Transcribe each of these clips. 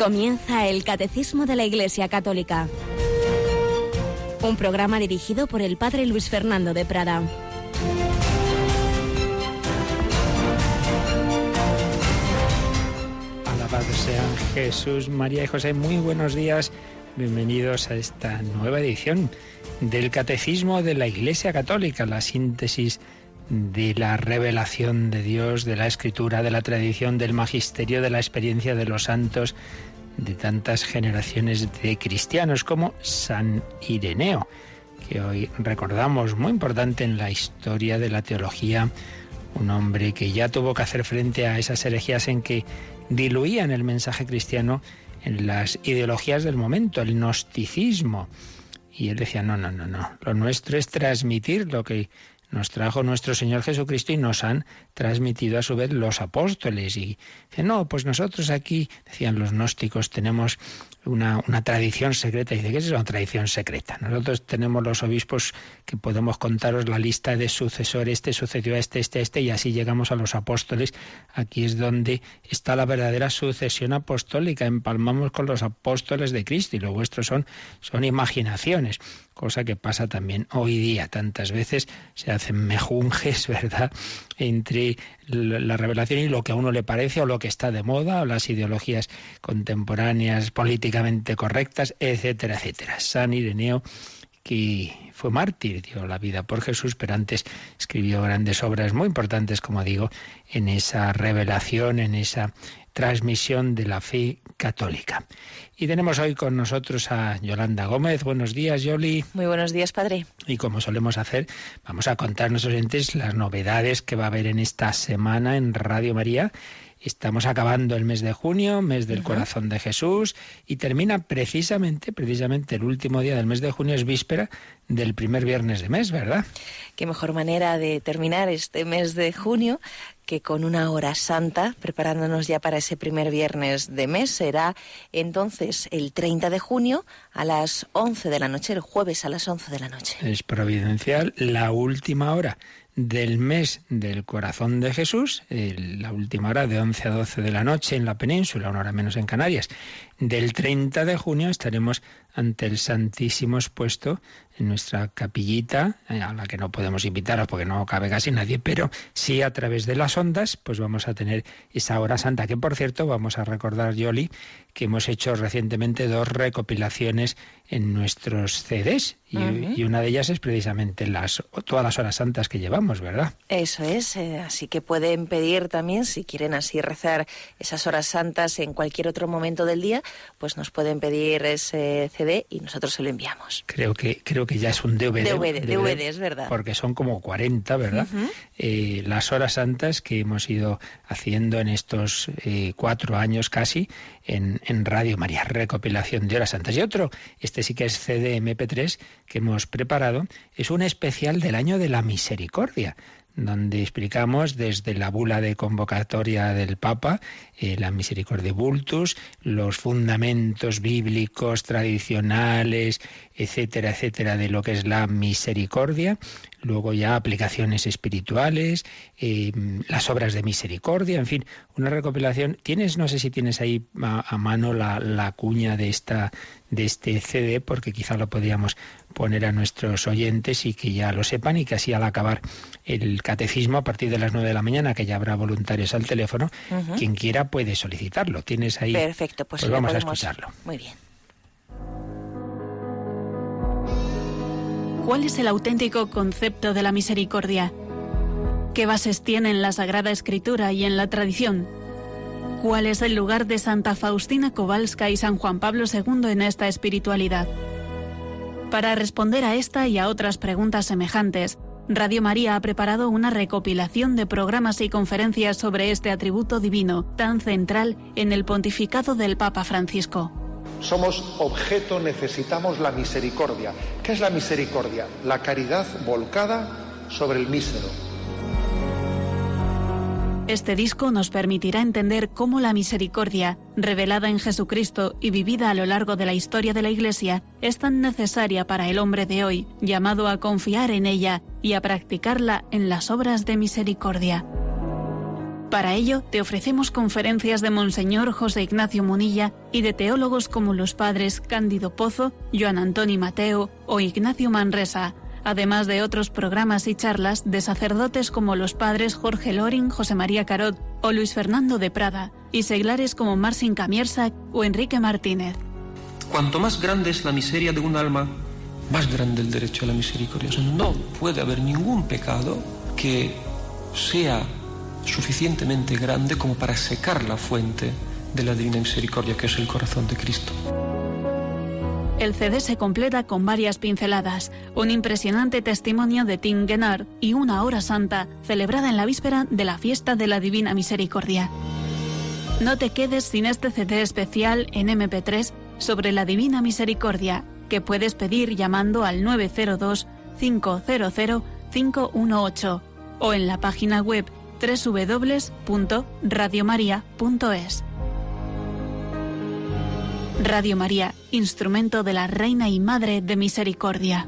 Comienza el Catecismo de la Iglesia Católica. Un programa dirigido por el Padre Luis Fernando de Prada. Alabado sean Jesús, María y José. Muy buenos días. Bienvenidos a esta nueva edición del Catecismo de la Iglesia Católica, la síntesis de la revelación de Dios, de la escritura, de la tradición, del magisterio, de la experiencia de los santos, de tantas generaciones de cristianos como San Ireneo, que hoy recordamos muy importante en la historia de la teología, un hombre que ya tuvo que hacer frente a esas herejías en que diluían el mensaje cristiano en las ideologías del momento, el gnosticismo. Y él decía, no, no, no, no, lo nuestro es transmitir lo que nos trajo nuestro Señor Jesucristo y nos han transmitido a su vez los apóstoles. Y dice, no, pues nosotros aquí, decían los gnósticos, tenemos una, una tradición secreta. Y dice, ¿qué es una tradición secreta? Nosotros tenemos los obispos que podemos contaros la lista de sucesores, este sucedió a este, este, este, y así llegamos a los apóstoles. Aquí es donde está la verdadera sucesión apostólica. Empalmamos con los apóstoles de Cristo y lo vuestro son, son imaginaciones cosa que pasa también hoy día. Tantas veces se hacen mejunjes, ¿verdad?, entre la revelación y lo que a uno le parece o lo que está de moda, o las ideologías contemporáneas políticamente correctas, etcétera, etcétera. San Ireneo que fue mártir, dio la vida por Jesús, pero antes escribió grandes obras muy importantes, como digo, en esa revelación, en esa transmisión de la fe católica. Y tenemos hoy con nosotros a Yolanda Gómez. Buenos días, Yoli. Muy buenos días, padre. Y como solemos hacer, vamos a contar a nuestros oyentes las novedades que va a haber en esta semana en Radio María. Estamos acabando el mes de junio, mes del corazón de Jesús, y termina precisamente, precisamente el último día del mes de junio es víspera del primer viernes de mes, ¿verdad? Qué mejor manera de terminar este mes de junio que con una hora santa, preparándonos ya para ese primer viernes de mes, será entonces el 30 de junio a las 11 de la noche, el jueves a las 11 de la noche. Es providencial la última hora del mes del corazón de Jesús, la última hora de 11 a 12 de la noche en la península, una hora menos en Canarias. Del 30 de junio estaremos ante el Santísimo expuesto en nuestra capillita, eh, a la que no podemos invitaros porque no cabe casi nadie, pero sí a través de las ondas, pues vamos a tener esa hora santa, que por cierto vamos a recordar, Yoli, que hemos hecho recientemente dos recopilaciones en nuestros CDs y, una de ellas es precisamente las todas las horas santas que llevamos, ¿verdad? Eso es, eh, así que pueden pedir también si quieren así rezar esas horas santas en cualquier otro momento del día, pues nos pueden pedir ese CD y nosotros se lo enviamos. Creo que creo que ya es un DVD. DVD, DVD, es verdad. Porque son como 40, ¿verdad? Eh, las horas santas que hemos ido haciendo en estos eh, cuatro años casi en, en Radio María, recopilación de horas santas. Y otro, este sí que es CD MP3 que hemos preparado, es un especial del año de la misericordia donde explicamos desde la bula de convocatoria del Papa, eh, la Misericordia Vultus, los fundamentos bíblicos tradicionales, etcétera, etcétera, de lo que es la misericordia, luego ya aplicaciones espirituales, eh, las obras de misericordia, en fin, una recopilación. Tienes, no sé si tienes ahí a, mano la, la, cuña de esta de este CD, porque quizá lo podríamos poner a nuestros oyentes y que ya lo sepan y que así al acabar el catecismo a partir de las nueve de la mañana, que ya habrá voluntarios al teléfono, quien quiera puede solicitarlo. Tienes ahí. Perfecto, pues, pues vamos a escucharlo. Muy bien. ¿Cuál es el auténtico concepto de la misericordia? ¿Qué bases tiene en la Sagrada Escritura y en la tradición? ¿Cuál es el lugar de Santa Faustina Kowalska y San Juan Pablo II en esta espiritualidad? Para responder a esta y a otras preguntas semejantes, Radio María ha preparado una recopilación de programas y conferencias sobre este atributo divino tan central en el pontificado del Papa Francisco. Somos objeto, necesitamos la misericordia. ¿Qué es la misericordia? La caridad volcada sobre el mísero. Este disco nos permitirá entender cómo la misericordia, revelada en Jesucristo y vivida a lo largo de la historia de la Iglesia, es tan necesaria para el hombre de hoy, llamado a confiar en ella y a practicarla en las obras de misericordia. Para ello, te ofrecemos conferencias de Monseñor José Ignacio Munilla y de teólogos como los padres Cándido Pozo, Joan Antoni Mateo o Ignacio Manresa, además de otros programas y charlas de sacerdotes como los padres Jorge Loring, José María Carot o Luis Fernando de Prada, y seglares como Marcin Camiersa o Enrique Martínez. Cuanto más grande es la miseria de un alma, más grande el derecho a la misericordia. no puede haber ningún pecado que sea suficientemente grande como para secar la fuente de la divina misericordia que es el corazón de Cristo. El CD se completa con varias pinceladas, un impresionante testimonio de Tim Gennard y una hora santa celebrada en la víspera de la fiesta de la Divina Misericordia. No te quedes sin este CD especial en MP3 sobre la Divina Misericordia, que puedes pedir llamando al 902 500 518 o en la página web www.radiomaria.es. Radio María, instrumento de la Reina y Madre de Misericordia.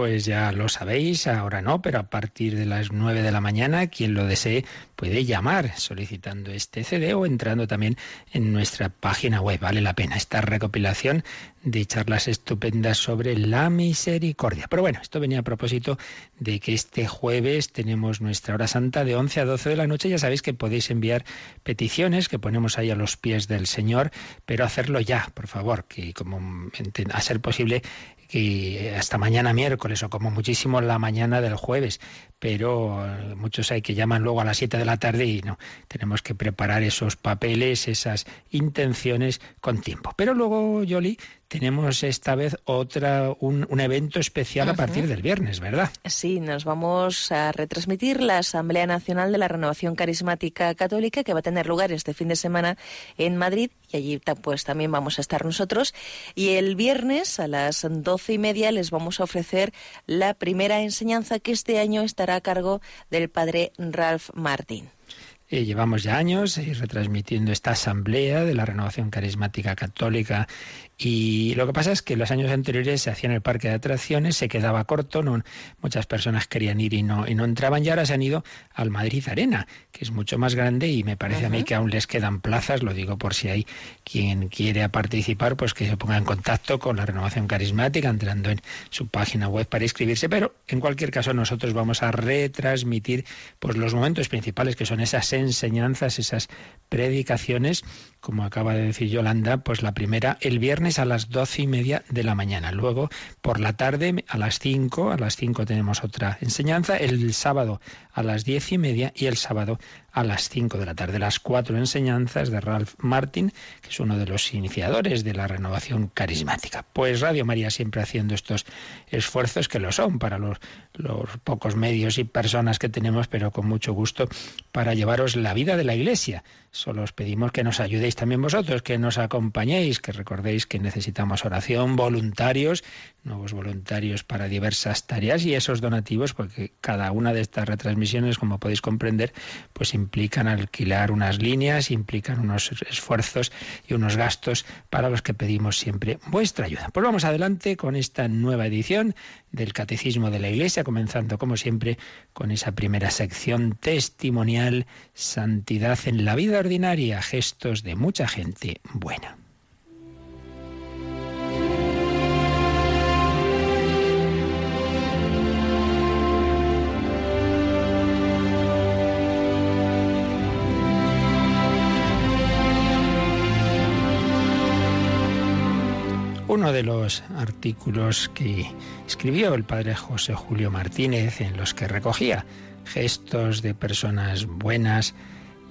Pues ya lo sabéis, ahora no, pero a partir de las 9 de la mañana, quien lo desee puede llamar solicitando este CD o entrando también en nuestra página web. Vale la pena esta recopilación de charlas estupendas sobre la misericordia. Pero bueno, esto venía a propósito de que este jueves tenemos nuestra hora santa de 11 a 12 de la noche. Ya sabéis que podéis enviar peticiones que ponemos ahí a los pies del Señor, pero hacerlo ya, por favor, que como a ser posible que hasta mañana miércoles o como muchísimo la mañana del jueves, pero eh, muchos hay que llaman luego a las 7 de la tarde y no, tenemos que preparar esos papeles, esas intenciones con tiempo. Pero luego, Yoli, tenemos esta vez otra un, evento especial a partir del viernes, ¿verdad? Sí, nos vamos a retransmitir la Asamblea Nacional de la Renovación Carismática Católica que va a tener lugar este fin de semana en Madrid y allí pues también vamos a estar nosotros. Y el viernes a las doce y media les vamos a ofrecer la primera enseñanza que este año estará a cargo del padre Ralph Martín. Eh, llevamos ya años eh, retransmitiendo esta asamblea de la renovación carismática católica y lo que pasa es que los años anteriores se hacía en el parque de atracciones, se quedaba corto, no, muchas personas querían ir y no, y no entraban y ahora se han ido al Madrid Arena, que es mucho más grande y me parece a mí que aún les quedan plazas, lo digo por si hay quien quiere participar, pues que se ponga en contacto con la renovación carismática entrando en su página web para inscribirse, pero en cualquier caso nosotros vamos a retransmitir pues los momentos principales que son esas enseñanzas, esas predicaciones, como acaba de decir Yolanda, pues la primera el viernes a las doce y media de la mañana. Luego, por la tarde, a las cinco, a las cinco tenemos otra enseñanza. El sábado a las diez y media y el sábado a las 5 de la tarde. Las cuatro enseñanzas de Ralph Martin, que es uno de los iniciadores de la renovación carismática. Pues Radio María siempre haciendo estos esfuerzos que lo son para los, los pocos medios y personas que tenemos, pero con mucho gusto para llevaros la vida de la Iglesia. Solo os pedimos que nos ayudéis también vosotros, que nos acompañéis, que recordéis que necesitamos oración, voluntarios, nuevos voluntarios para diversas tareas y esos donativos, porque cada una de estas retransmisiones, como podéis comprender, pues implican alquilar unas líneas, implican unos esfuerzos y unos gastos para los que pedimos siempre vuestra ayuda. Pues vamos adelante con esta nueva edición del Catecismo de la Iglesia, comenzando como siempre con esa primera sección testimonial, Santidad en la vida ordinaria, gestos de mucha gente buena. De los artículos que escribió el padre José Julio Martínez en los que recogía gestos de personas buenas,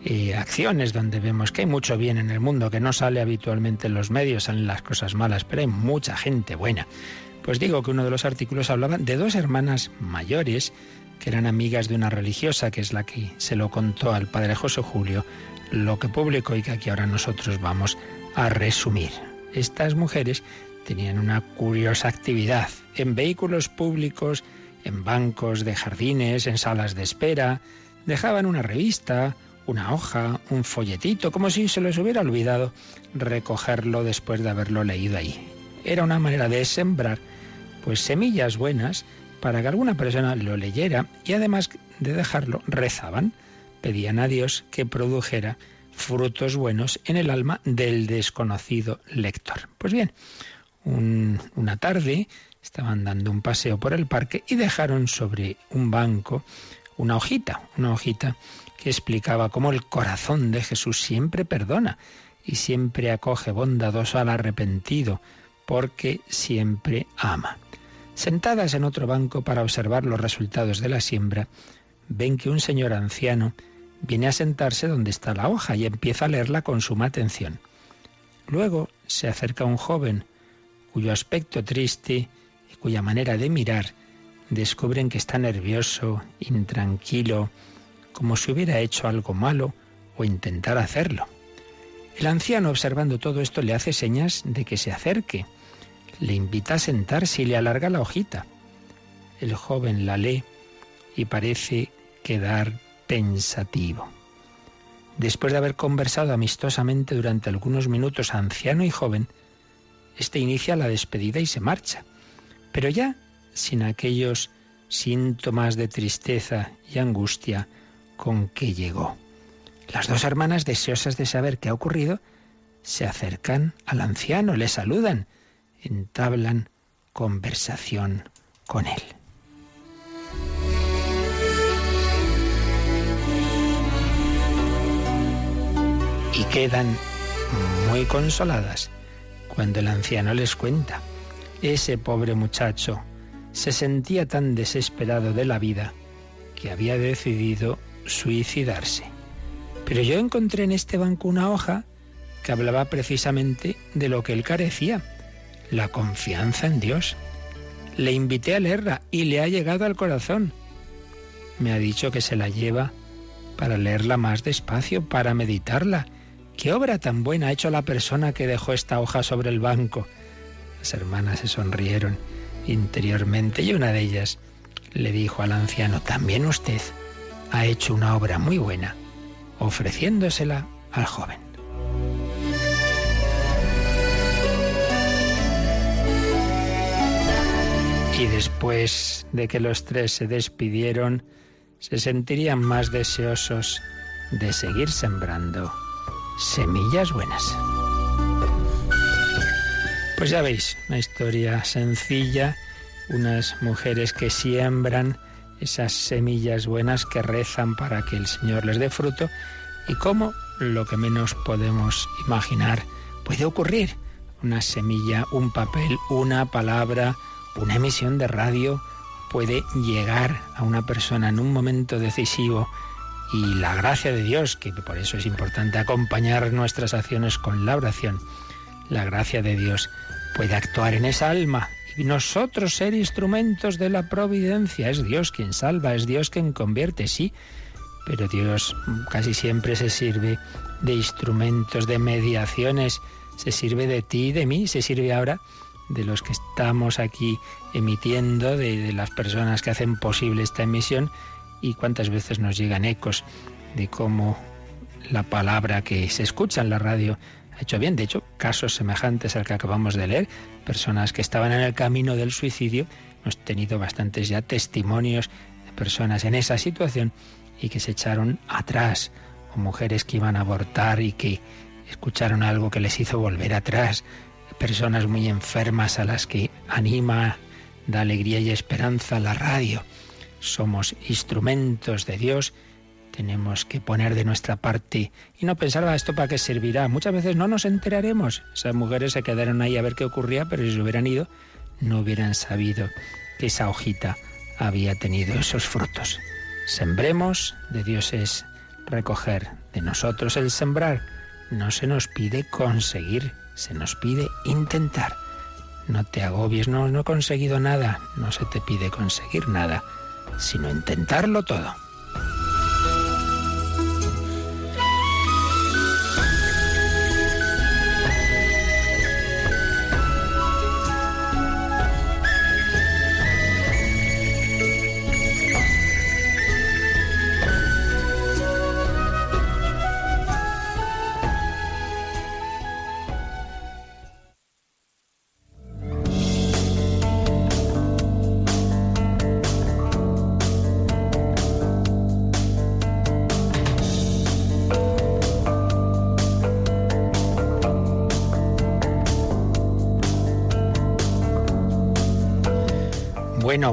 y acciones donde vemos que hay mucho bien en el mundo, que no sale habitualmente en los medios, salen las cosas malas, pero hay mucha gente buena. Pues digo que uno de los artículos hablaba de dos hermanas mayores que eran amigas de una religiosa, que es la que se lo contó al padre José Julio, lo que publicó y que aquí ahora nosotros vamos a resumir. Estas mujeres tenían una curiosa actividad en vehículos públicos, en bancos de jardines, en salas de espera. Dejaban una revista, una hoja, un folletito, como si se les hubiera olvidado recogerlo después de haberlo leído ahí. Era una manera de sembrar pues semillas buenas para que alguna persona lo leyera y además de dejarlo rezaban, pedían a Dios que produjera frutos buenos en el alma del desconocido lector. Pues bien, una tarde estaban dando un paseo por el parque y dejaron sobre un banco una hojita, una hojita que explicaba cómo el corazón de Jesús siempre perdona y siempre acoge bondadoso al arrepentido, porque siempre ama. Sentadas en otro banco para observar los resultados de la siembra, ven que un señor anciano viene a sentarse donde está la hoja y empieza a leerla con suma atención. Luego se acerca un joven cuyo aspecto triste y cuya manera de mirar descubren que está nervioso, intranquilo, como si hubiera hecho algo malo o intentar hacerlo. El anciano, observando todo esto, le hace señas de que se acerque, le invita a sentarse y le alarga la hojita. El joven la lee y parece quedar pensativo. Después de haber conversado amistosamente durante algunos minutos anciano y joven, este inicia la despedida y se marcha, pero ya sin aquellos síntomas de tristeza y angustia con que llegó. Las dos hermanas, deseosas de saber qué ha ocurrido, se acercan al anciano, le saludan, entablan conversación con él. Y quedan muy consoladas cuando el anciano les cuenta, ese pobre muchacho se sentía tan desesperado de la vida que había decidido suicidarse. Pero yo encontré en este banco una hoja que hablaba precisamente de lo que él carecía, la confianza en Dios. Le invité a leerla y le ha llegado al corazón. Me ha dicho que se la lleva para leerla más despacio, para meditarla. ¿Qué obra tan buena ha hecho la persona que dejó esta hoja sobre el banco? Las hermanas se sonrieron interiormente y una de ellas le dijo al anciano, también usted ha hecho una obra muy buena, ofreciéndosela al joven. Y después de que los tres se despidieron, se sentirían más deseosos de seguir sembrando semillas buenas. Pues ya veis, una historia sencilla, unas mujeres que siembran esas semillas buenas que rezan para que el Señor les dé fruto y cómo lo que menos podemos imaginar puede ocurrir. Una semilla, un papel, una palabra, una emisión de radio puede llegar a una persona en un momento decisivo y la gracia de Dios, que por eso es importante acompañar nuestras acciones con la oración, la gracia de Dios puede actuar en esa alma. Y nosotros ser instrumentos de la providencia. Es Dios quien salva, es Dios quien convierte, sí, pero Dios casi siempre se sirve de instrumentos, de mediaciones, se sirve de ti y de mí, se sirve ahora de los que estamos aquí emitiendo, de, de las personas que hacen posible esta emisión y cuántas veces nos llegan ecos de cómo la palabra que se escucha en la radio ha hecho bien. De hecho, casos semejantes al que acabamos de leer, personas que estaban en el camino del suicidio, hemos tenido bastantes ya testimonios de personas en esa situación y que se echaron atrás, o mujeres que iban a abortar y que escucharon algo que les hizo volver atrás, personas muy enfermas a las que anima, da alegría y esperanza la radio. Somos instrumentos de Dios tenemos que poner de nuestra parte y no pensar, a ¿esto para qué servirá? Muchas veces no nos enteraremos. Esas mujeres se quedaron ahí a ver qué ocurría, pero si se hubieran ido, no hubieran sabido que esa hojita había tenido esos frutos. Sembremos, de Dios es recoger, de nosotros el sembrar. No se nos pide conseguir, se nos pide intentar. No te agobies, no, no he conseguido nada, no se te pide conseguir nada, sino intentarlo todo.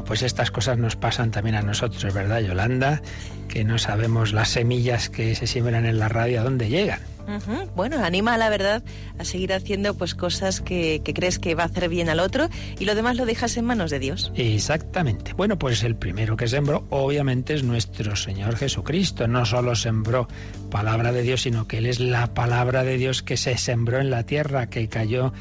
Pues estas cosas nos pasan también a nosotros, ¿verdad, Yolanda? Que no sabemos las semillas que se siembran en la radio a dónde llegan. Bueno, anima la verdad a seguir haciendo pues cosas que, que, crees que va a hacer bien al otro y lo demás lo dejas en manos de Dios. Exactamente. Bueno, pues el primero que sembró obviamente es nuestro Señor Jesucristo. No solo sembró palabra de Dios, sino que Él es la palabra de Dios que se sembró en la tierra, que cayó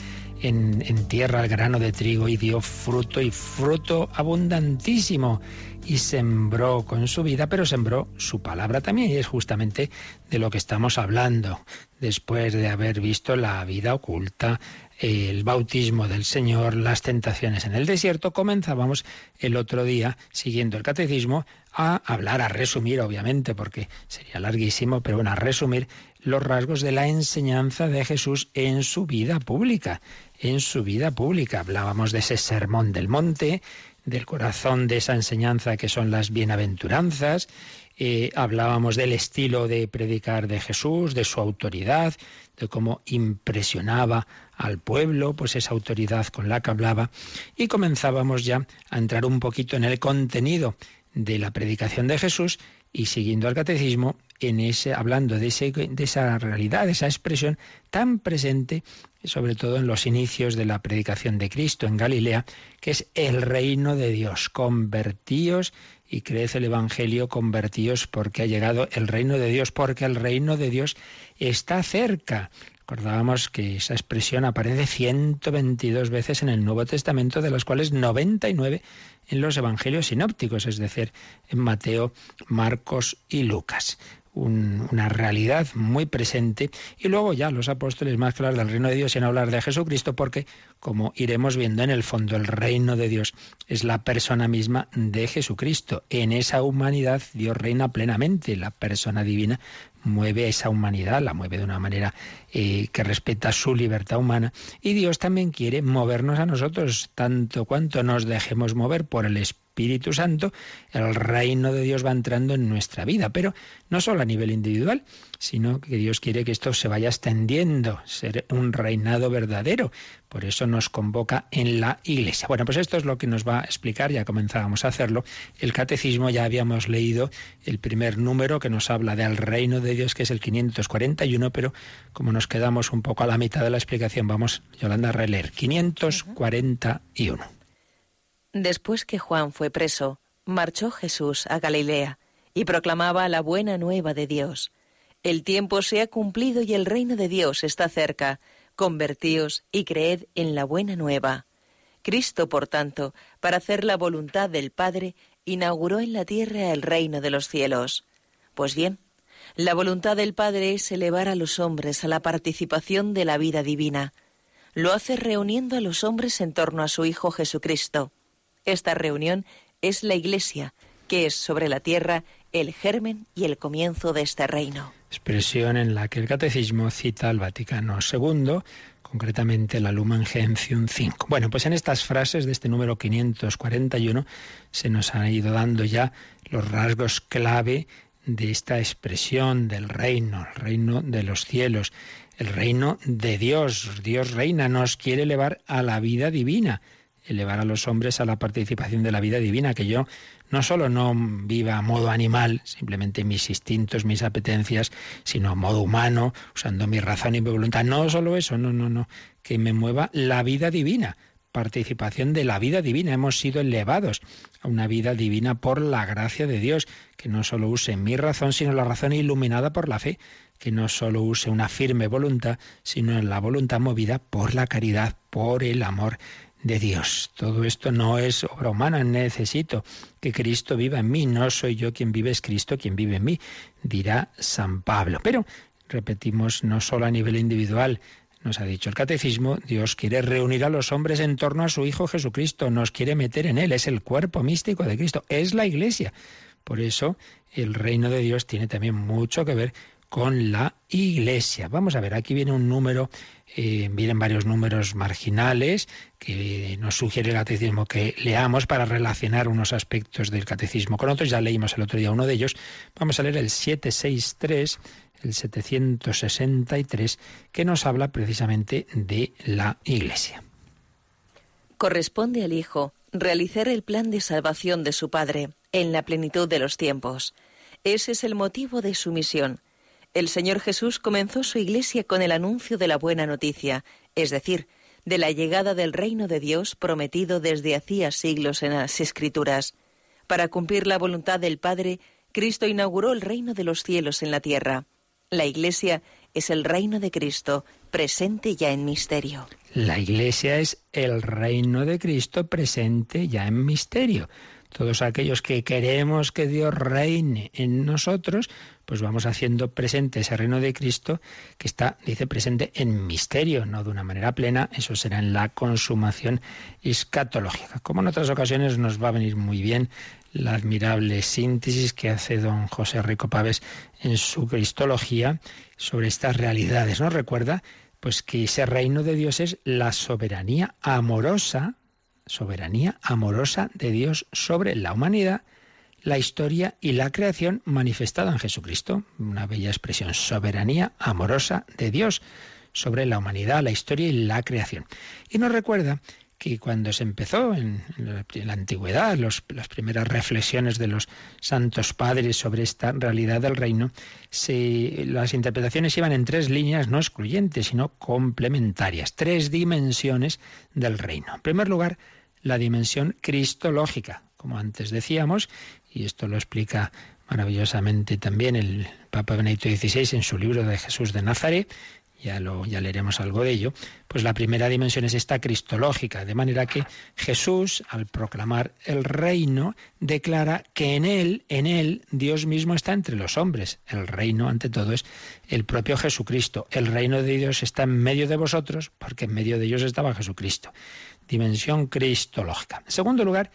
en, tierra el grano de trigo y dio fruto y fruto abundantísimo y sembró con su vida, pero sembró su palabra también, y es justamente de lo que estamos hablando, después de haber visto la vida oculta, el bautismo del Señor, las tentaciones en el desierto, comenzábamos el otro día, siguiendo el catecismo, a hablar, a resumir, obviamente, porque sería larguísimo, pero bueno, a resumir los rasgos de la enseñanza de Jesús en su vida pública, en su vida pública. Hablábamos de ese sermón del monte, del corazón de esa enseñanza que son las bienaventuranzas, eh, hablábamos del estilo de predicar de Jesús, de su autoridad, de cómo impresionaba al pueblo, pues esa autoridad con la que hablaba, y comenzábamos ya a entrar un poquito en el contenido de la predicación de Jesús y siguiendo al catecismo en ese hablando de, de esa realidad, de esa expresión tan presente sobre todo en los inicios de la predicación de Cristo en Galilea, que es el reino de Dios. Convertíos y creed el Evangelio, convertíos porque ha llegado el reino de Dios, porque el reino de Dios está cerca. Recordábamos que esa expresión aparece 122 veces en el Nuevo Testamento, de las cuales 99 en los Evangelios sinópticos, es decir, en Mateo, Marcos y Lucas. Una realidad muy presente. Y luego ya los apóstoles más claros del reino de Dios en hablar de Jesucristo porque como iremos viendo en el fondo el reino de Dios es la persona misma de Jesucristo. En esa humanidad Dios reina plenamente, la persona divina mueve esa humanidad, la mueve de una manera eh, que respeta su libertad humana y Dios también quiere movernos a nosotros tanto cuanto nos dejemos mover por el Espíritu Espíritu Santo, el reino de Dios va entrando en nuestra vida, pero no solo a nivel individual, sino que Dios quiere que esto se vaya extendiendo, ser un reinado verdadero. Por eso nos convoca en la Iglesia. Bueno, pues esto es lo que nos va a explicar, ya comenzábamos a hacerlo. El catecismo ya habíamos leído el primer número que nos habla del reino de Dios, que es el 541, pero como nos quedamos un poco a la mitad de la explicación, vamos, Yolanda, a releer 541. Después que Juan fue preso, marchó Jesús a Galilea y proclamaba la buena nueva de Dios. El tiempo se ha cumplido y el reino de Dios está cerca. Convertíos y creed en la buena nueva. Cristo, por tanto, para hacer la voluntad del Padre, inauguró en la tierra el reino de los cielos. Pues bien, la voluntad del Padre es elevar a los hombres a la participación de la vida divina. Lo hace reuniendo a los hombres en torno a su Hijo Jesucristo. Esta reunión es la Iglesia, que es sobre la tierra el germen y el comienzo de este reino. Expresión en la que el Catecismo cita al Vaticano II, concretamente la Lumen Gentium 5. Bueno, pues en estas frases de este número 541 se nos han ido dando ya los rasgos clave de esta expresión del reino, el reino de los cielos, el reino de Dios. Dios reina, nos quiere elevar a la vida divina elevar a los hombres a la participación de la vida divina, que yo no solo no viva a modo animal, simplemente mis instintos, mis apetencias, sino a modo humano, usando mi razón y mi voluntad. No solo eso, no, no, no, que me mueva la vida divina, participación de la vida divina. Hemos sido elevados a una vida divina por la gracia de Dios, que no solo use mi razón, sino la razón iluminada por la fe, que no solo use una firme voluntad, sino la voluntad movida por la caridad, por el amor de Dios. Todo esto no es obra humana, necesito que Cristo viva en mí, no soy yo quien vive, es Cristo quien vive en mí, dirá San Pablo. Pero, repetimos, no solo a nivel individual, nos ha dicho el catecismo, Dios quiere reunir a los hombres en torno a su Hijo Jesucristo, nos quiere meter en Él, es el cuerpo místico de Cristo, es la Iglesia. Por eso el reino de Dios tiene también mucho que ver con la Iglesia. Vamos a ver, aquí viene un número eh, vienen varios números marginales que nos sugiere el catecismo que leamos para relacionar unos aspectos del catecismo con otros. Ya leímos el otro día uno de ellos. Vamos a leer el 763, el 763, que nos habla precisamente de la Iglesia. Corresponde al Hijo realizar el plan de salvación de su Padre en la plenitud de los tiempos. Ese es el motivo de su misión. El Señor Jesús comenzó su iglesia con el anuncio de la buena noticia, es decir, de la llegada del reino de Dios prometido desde hacía siglos en las Escrituras. Para cumplir la voluntad del Padre, Cristo inauguró el reino de los cielos en la tierra. La Iglesia es el reino de Cristo, presente ya en misterio. La Iglesia es el reino de Cristo presente ya en misterio. Todos aquellos que queremos que Dios reine en nosotros, pues vamos haciendo presente ese reino de Cristo que está, dice, presente en misterio, no de una manera plena, eso será en la consumación escatológica. Como en otras ocasiones nos va a venir muy bien la admirable síntesis que hace don José Rico Paves en su Cristología sobre estas realidades. ¿No recuerda? Pues que ese reino de Dios es la soberanía amorosa, soberanía amorosa de Dios sobre la humanidad, la historia y la creación manifestada en Jesucristo. Una bella expresión, soberanía amorosa de Dios sobre la humanidad, la historia y la creación. Y nos recuerda que cuando se empezó en, la, antigüedad, las primeras reflexiones de los santos padres sobre esta realidad del reino, las interpretaciones iban en tres líneas no excluyentes, sino complementarias, tres dimensiones del reino. En primer lugar, la dimensión cristológica, como antes decíamos, y esto lo explica maravillosamente también el Papa Benedicto XVI en su libro de Jesús de Nazaret, ya, lo, ya leeremos algo de ello, pues la primera dimensión es esta cristológica, de manera que Jesús, al proclamar el reino, declara que en él, en él, Dios mismo está entre los hombres. El reino, ante todo, es el propio Jesucristo. El reino de Dios está en medio de vosotros, porque en medio de ellos estaba Jesucristo. Dimensión cristológica. En segundo lugar,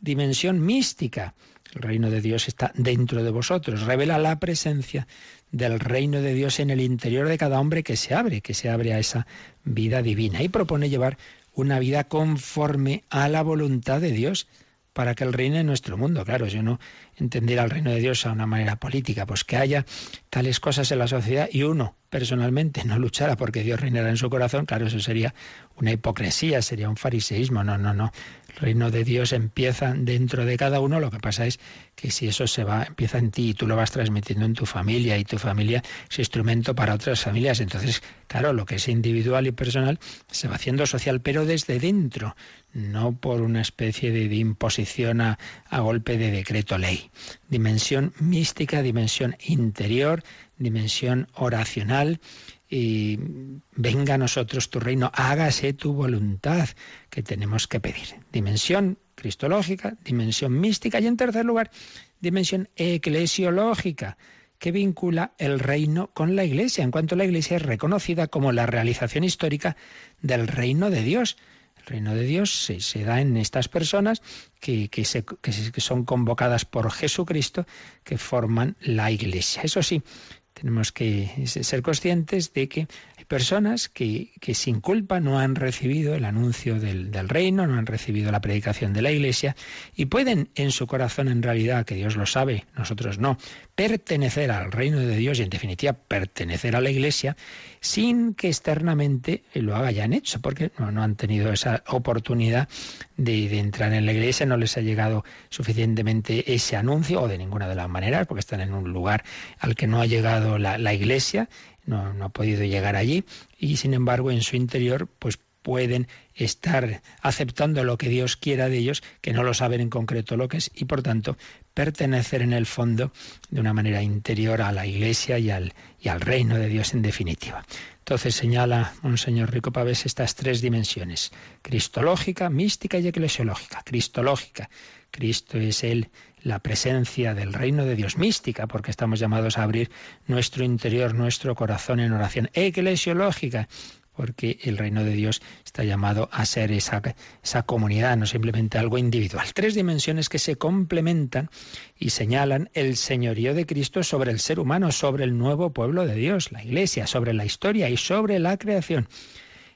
dimensión mística. El reino de Dios está dentro de vosotros. Revela la presencia del reino de Dios en el interior de cada hombre que se abre, que se abre a esa vida divina. Y propone llevar una vida conforme a la voluntad de Dios para que el reine en nuestro mundo. Claro, yo no entendiera el reino de Dios a una manera política, pues que haya tales cosas en la sociedad y uno personalmente no luchara porque Dios reinara en su corazón, claro, eso sería una hipocresía, sería un fariseísmo. No, no, no. El reino de Dios empieza dentro de cada uno. Lo que pasa es que si eso se va, empieza en ti y tú lo vas transmitiendo en tu familia y tu familia es instrumento para otras familias. Entonces, claro, lo que es individual y personal se va haciendo social, pero desde dentro, no por una especie de, imposición a golpe de decreto ley. Dimensión mística, dimensión interior, dimensión oracional y venga a nosotros tu reino, hágase tu voluntad que tenemos que pedir. Dimensión cristológica, dimensión mística y en tercer lugar, dimensión eclesiológica que vincula el reino con la Iglesia, en cuanto la Iglesia es reconocida como la realización histórica del reino de Dios. El reino de Dios se, da en estas personas que, que, que son convocadas por Jesucristo, que forman la Iglesia. Eso sí, tenemos que ser conscientes de que personas que, sin culpa no han recibido el anuncio del, del, reino, no han recibido la predicación de la Iglesia y pueden en su corazón en realidad, que Dios lo sabe, nosotros no, pertenecer al reino de Dios y en definitiva pertenecer a la Iglesia sin que externamente lo hayan hecho, porque no, han tenido esa oportunidad de, entrar en la Iglesia, no les ha llegado suficientemente ese anuncio o de ninguna de las maneras, porque están en un lugar al que no ha llegado la, la Iglesia, no, no ha podido llegar allí y sin embargo en su interior pues pueden estar aceptando lo que Dios quiera de ellos, que no lo saben en concreto lo que es, y por tanto pertenecer en el fondo de una manera interior a la Iglesia y al, y al reino de Dios en definitiva. Entonces señala Monseñor Rico Pavés estas tres dimensiones, cristológica, mística y eclesiológica. Cristológica, Cristo es Él la presencia del reino de Dios mística, porque estamos llamados a abrir nuestro interior, nuestro corazón en oración. Eclesiológica, porque el reino de Dios está llamado a ser esa, esa, comunidad, no simplemente algo individual. Tres dimensiones que se complementan y señalan el señorío de Cristo sobre el ser humano, sobre el nuevo pueblo de Dios, la Iglesia, sobre la historia y sobre la creación.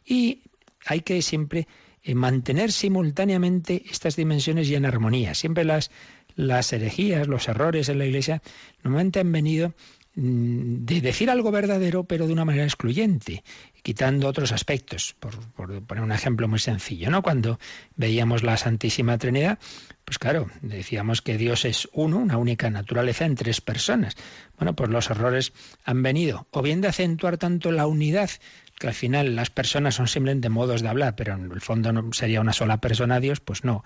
Y hay que siempre eh, mantener simultáneamente estas dimensiones y en armonía. Siempre las, las herejías, los errores en la Iglesia, normalmente han venido mm, de decir algo verdadero, pero de una manera excluyente, quitando otros aspectos. Por, poner un ejemplo muy sencillo, ¿no? Cuando veíamos la Santísima Trinidad, pues claro, decíamos que Dios es uno, una única naturaleza en tres personas. Bueno, pues los errores han venido, o bien de acentuar tanto la unidad, que al final las personas son simplemente modos de hablar, pero en el fondo no sería una sola persona Dios, pues no.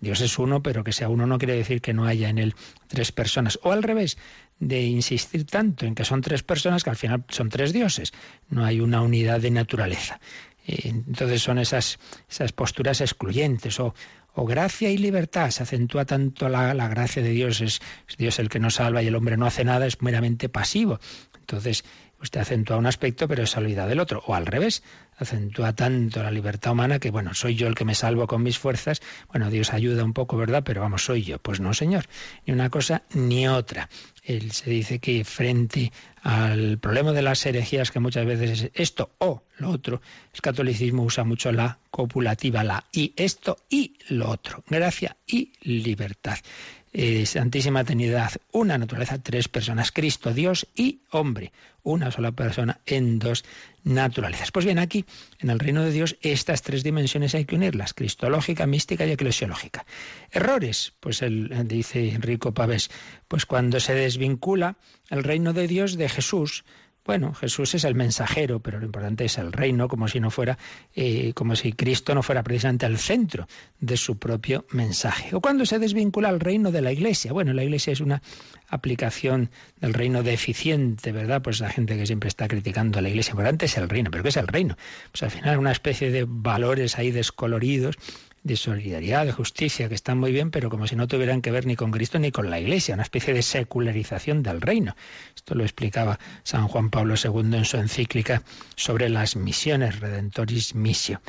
Dios es uno, pero que sea uno no quiere decir que no haya en él tres personas. O al revés, de insistir tanto en que son tres personas que al final son tres dioses. No hay una unidad de naturaleza. Eh, entonces son esas, esas posturas excluyentes o, o gracia y libertad. Se acentúa tanto la, la gracia de Dios, es, Dios el que nos salva y el hombre no hace nada, es meramente pasivo. Entonces, usted acentúa un aspecto, pero se olvida del otro. O al revés, acentúa tanto la libertad humana que, bueno, soy yo el que me salvo con mis fuerzas. Bueno, Dios ayuda un poco, ¿verdad? Pero vamos, soy yo. Pues no, Señor. Ni una cosa ni otra. Él se dice que frente al problema de las herejías, que muchas veces es esto o lo otro, el catolicismo usa mucho la copulativa, la y esto y lo otro, gracia y libertad. Eh, Santísima Trinidad, una naturaleza, tres personas, Cristo, Dios y hombre, una sola persona en dos naturalezas. Pues bien, aquí, en el reino de Dios, estas tres dimensiones hay que unirlas, cristológica, mística y eclesiológica. Errores, pues él dice Enrico Pavés, pues cuando se desvincula el reino de Dios de Jesús, bueno, Jesús es el mensajero, pero lo importante es el reino, como si no fuera, eh, como si Cristo no fuera precisamente el centro de su propio mensaje. O cuando se desvincula el reino de la Iglesia. Bueno, la Iglesia es una aplicación del reino deficiente, ¿verdad? Pues la gente que siempre está criticando a la Iglesia, importante es el reino, pero ¿qué es el reino? Pues al final una especie de valores ahí descoloridos de solidaridad, de justicia, que están muy bien, pero como si no tuvieran que ver ni con Cristo ni con la Iglesia, una especie de secularización del reino. Esto lo explicaba San Juan Pablo II en su encíclica sobre las misiones, Redentoris Missio.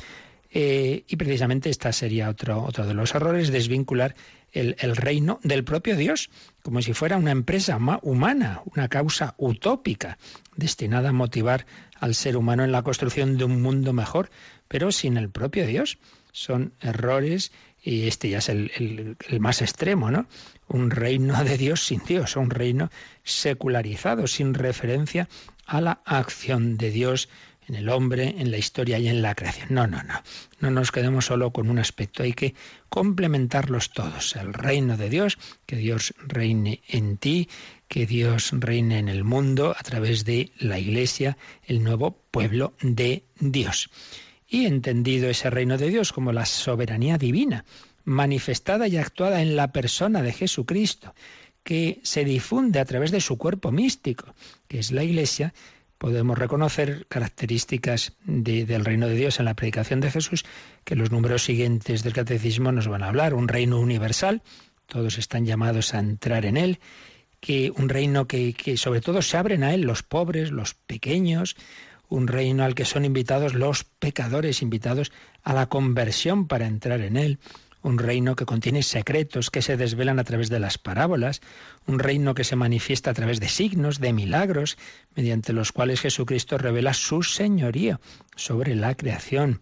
Eh, y precisamente esta sería otro, otro de los errores, desvincular el, el, reino del propio Dios, como si fuera una empresa humana, una causa utópica, destinada a motivar al ser humano en la construcción de un mundo mejor, pero sin el propio Dios son errores y este ya es el, más extremo, ¿no? Un reino de Dios sin Dios, un reino secularizado, sin referencia a la acción de Dios en el hombre, en la historia y en la creación. No, no, no. No nos quedemos solo con un aspecto, hay que complementarlos todos. El reino de Dios, que Dios reine en ti, que Dios reine en el mundo a través de la Iglesia, el nuevo pueblo de Dios y entendido ese reino de Dios como la soberanía divina, manifestada y actuada en la persona de Jesucristo, que se difunde a través de su cuerpo místico, que es la Iglesia, podemos reconocer características de, del reino de Dios en la predicación de Jesús, que los números siguientes del catecismo nos van a hablar. Un reino universal, todos están llamados a entrar en él, que un reino que, que sobre todo se abren a él los pobres, los pequeños, un reino al que son invitados los pecadores, invitados a la conversión para entrar en él, un reino que contiene secretos que se desvelan a través de las parábolas, un reino que se manifiesta a través de signos, de milagros, mediante los cuales Jesucristo revela su señorío sobre la creación.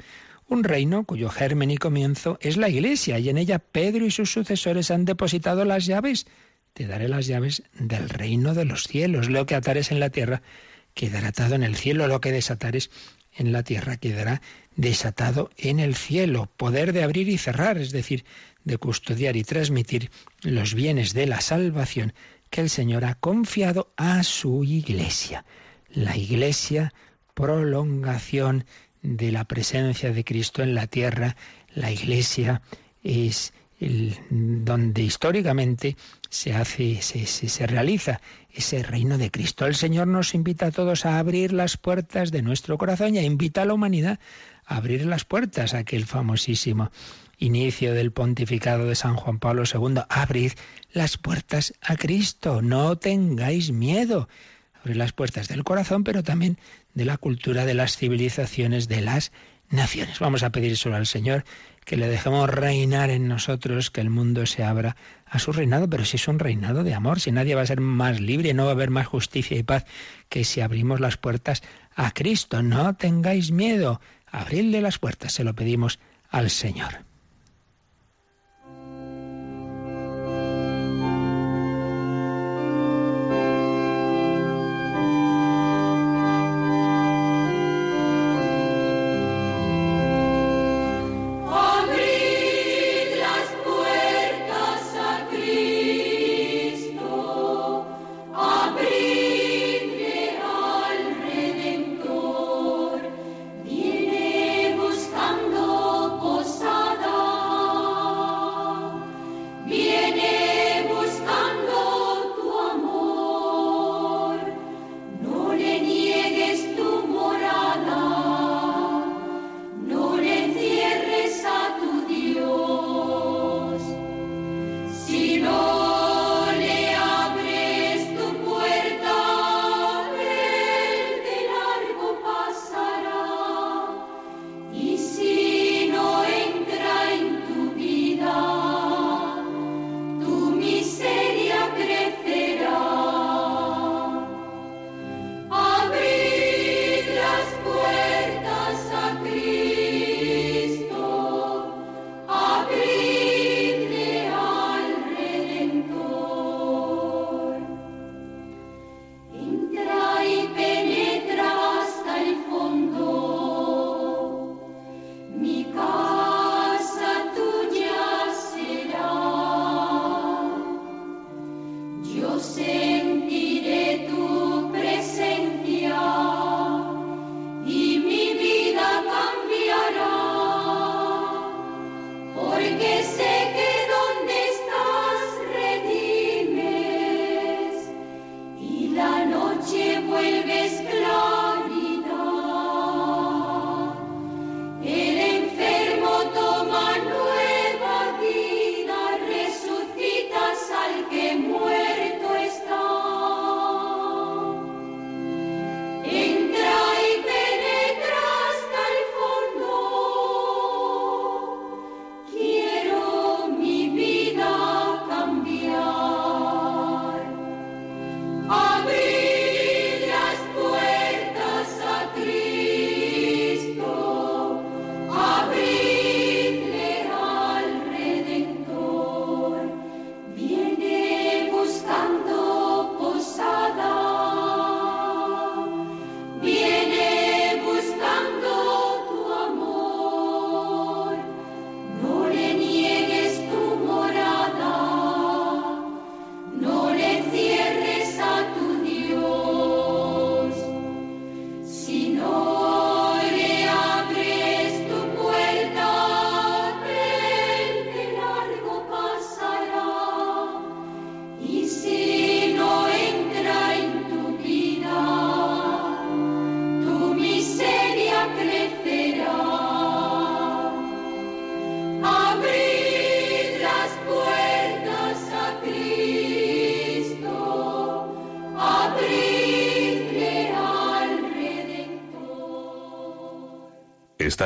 Un reino cuyo germen y comienzo es la Iglesia, y en ella Pedro y sus sucesores han depositado las llaves. Te daré las llaves del reino de los cielos. Lo que atares en la tierra quedará atado en el cielo, lo que desatares en la tierra quedará desatado en el cielo. Poder de abrir y cerrar, es decir, de custodiar y transmitir los bienes de la salvación que el Señor ha confiado a su iglesia. La iglesia, prolongación de la presencia de Cristo en la tierra, la iglesia es donde históricamente se hace, se, se, se, realiza ese reino de Cristo. El Señor nos invita a todos a abrir las puertas de nuestro corazón y a invita a la humanidad a abrir las puertas a aquel famosísimo inicio del pontificado de San Juan Pablo II. Abrid las puertas a Cristo, no tengáis miedo. Abrir las puertas del corazón, pero también de la cultura de las civilizaciones de las naciones. Vamos a pedir solo al Señor que le dejemos reinar en nosotros, que el mundo se abra a su reinado, pero si es un reinado de amor, si nadie va a ser más libre, no va a haber más justicia y paz que si abrimos las puertas a Cristo. No tengáis miedo, abridle las puertas, se lo pedimos al Señor.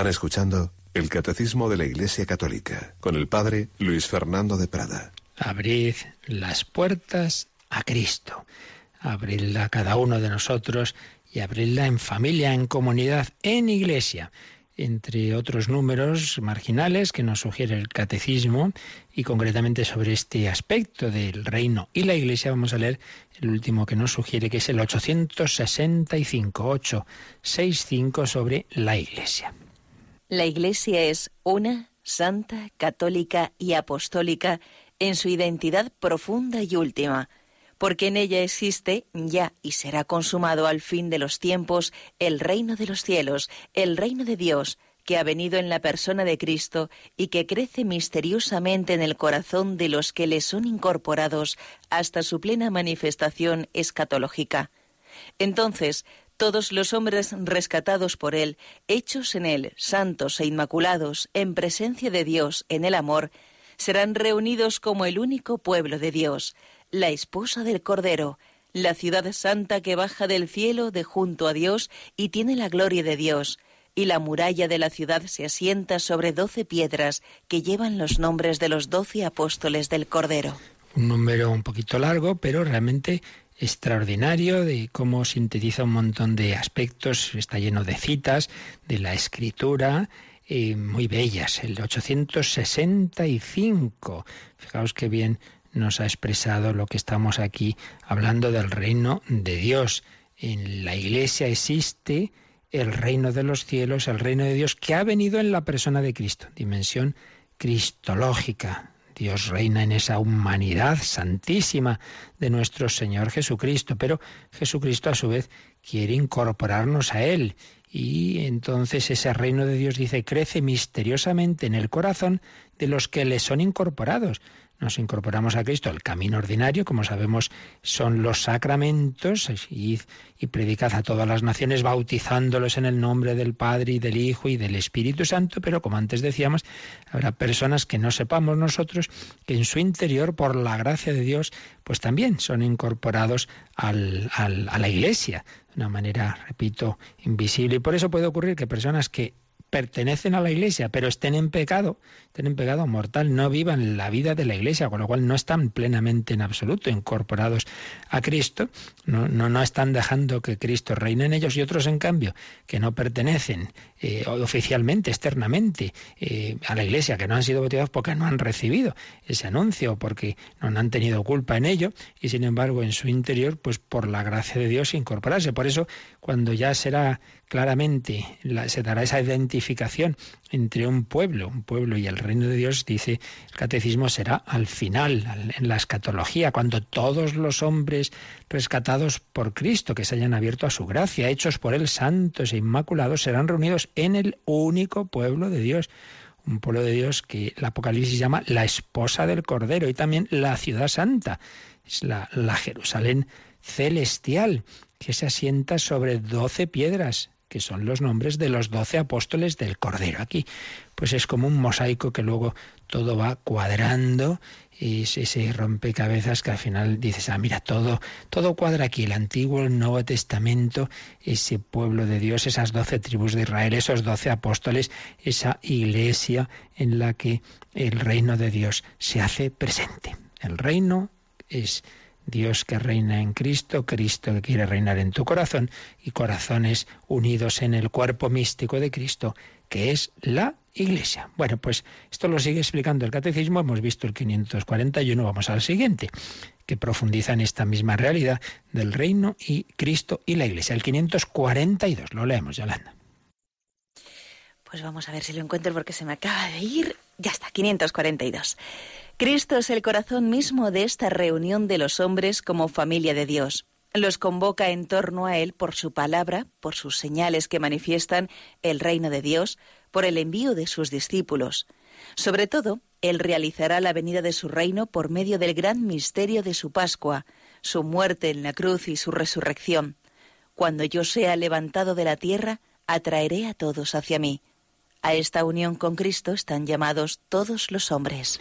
Están escuchando el Catecismo de la Iglesia Católica con el Padre Luis Fernando de Prada. Abrid las puertas a Cristo. Abridla a cada uno de nosotros y abridla en familia, en comunidad, en iglesia entre otros números marginales que nos sugiere el catecismo y concretamente sobre este aspecto del reino y la iglesia vamos a leer el último que nos sugiere que es el 865 865 sobre la iglesia. La iglesia es una, santa, católica y apostólica en su identidad profunda y última porque en ella existe ya y será consumado al fin de los tiempos el reino de los cielos, el reino de Dios, que ha venido en la persona de Cristo y que crece misteriosamente en el corazón de los que le son incorporados hasta su plena manifestación escatológica. Entonces, todos los hombres rescatados por Él, hechos en Él, santos e inmaculados, en presencia de Dios, en el amor, serán reunidos como el único pueblo de Dios, la esposa del Cordero, la ciudad santa que baja del cielo de junto a Dios y tiene la gloria de Dios, y la muralla de la ciudad se asienta sobre doce piedras que llevan los nombres de los doce apóstoles del Cordero. Un número un poquito largo, pero realmente extraordinario de cómo sintetiza un montón de aspectos, está lleno de citas de la escritura, eh, muy bellas, el 865. Fijaos qué bien nos ha expresado lo que estamos aquí hablando del reino de Dios. En la Iglesia existe el reino de los cielos, el reino de Dios que ha venido en la persona de Cristo, dimensión cristológica. Dios reina en esa humanidad santísima de nuestro Señor Jesucristo, pero Jesucristo a su vez quiere incorporarnos a Él. Y entonces ese reino de Dios dice crece misteriosamente en el corazón de los que le son incorporados nos incorporamos a Cristo. El camino ordinario, como sabemos, son los sacramentos, y, y predicad a todas las naciones bautizándolos en el nombre del Padre y del Hijo y del Espíritu Santo, pero como antes decíamos, habrá personas que no sepamos nosotros que en su interior, por la gracia de Dios, pues también son incorporados a la Iglesia de una manera, repito, invisible. Y por eso puede ocurrir que personas que pertenecen a la Iglesia, pero estén en pecado, estén en pecado mortal, no vivan la vida de la Iglesia, con lo cual no están plenamente en absoluto incorporados a Cristo, no, no, no están dejando que Cristo reine en ellos y otros, en cambio, que no pertenecen eh, oficialmente, externamente eh, a la Iglesia, que no han sido bautizados porque no han recibido ese anuncio, porque no han tenido culpa en ello, y sin embargo en su interior, pues por la gracia de Dios incorporarse. Por eso, cuando ya será claramente se dará esa identificación entre un pueblo, un pueblo y el reino de Dios, dice el catecismo, será al final, en la escatología, cuando todos los hombres rescatados por Cristo, que se hayan abierto a su gracia, hechos por él santos e inmaculados, serán reunidos en el único pueblo de Dios un pueblo de Dios que el Apocalipsis llama la esposa del Cordero y también la ciudad santa, es la, la Jerusalén celestial, que se asienta sobre doce piedras, que son los nombres de los doce apóstoles del Cordero. Aquí, pues es como un mosaico que luego todo va cuadrando y ese rompecabezas que al final dices, ah, mira, todo, todo cuadra aquí, el Antiguo, el Nuevo Testamento, ese pueblo de Dios, esas doce tribus de Israel, esos doce apóstoles, esa iglesia en la que el reino de Dios se hace presente. El reino es Dios que reina en Cristo, Cristo que quiere reinar en tu corazón y corazones unidos en el cuerpo místico de Cristo, que es la Iglesia. Bueno, pues esto lo sigue explicando el Catecismo, hemos visto el 541, vamos al siguiente, que profundiza en esta misma realidad del reino y Cristo y la Iglesia. El 542, lo leemos, Yolanda. Pues vamos a ver si lo encuentro porque se me acaba de ir. Ya está, 542. Cristo es el corazón mismo de esta reunión de los hombres como familia de Dios. Los convoca en torno a Él por su palabra, por sus señales que manifiestan el reino de Dios, por el envío de sus discípulos. Sobre todo, Él realizará la venida de su reino por medio del gran misterio de su Pascua, su muerte en la cruz y su resurrección. Cuando yo sea levantado de la tierra, atraeré a todos hacia mí. A esta unión con Cristo están llamados todos los hombres.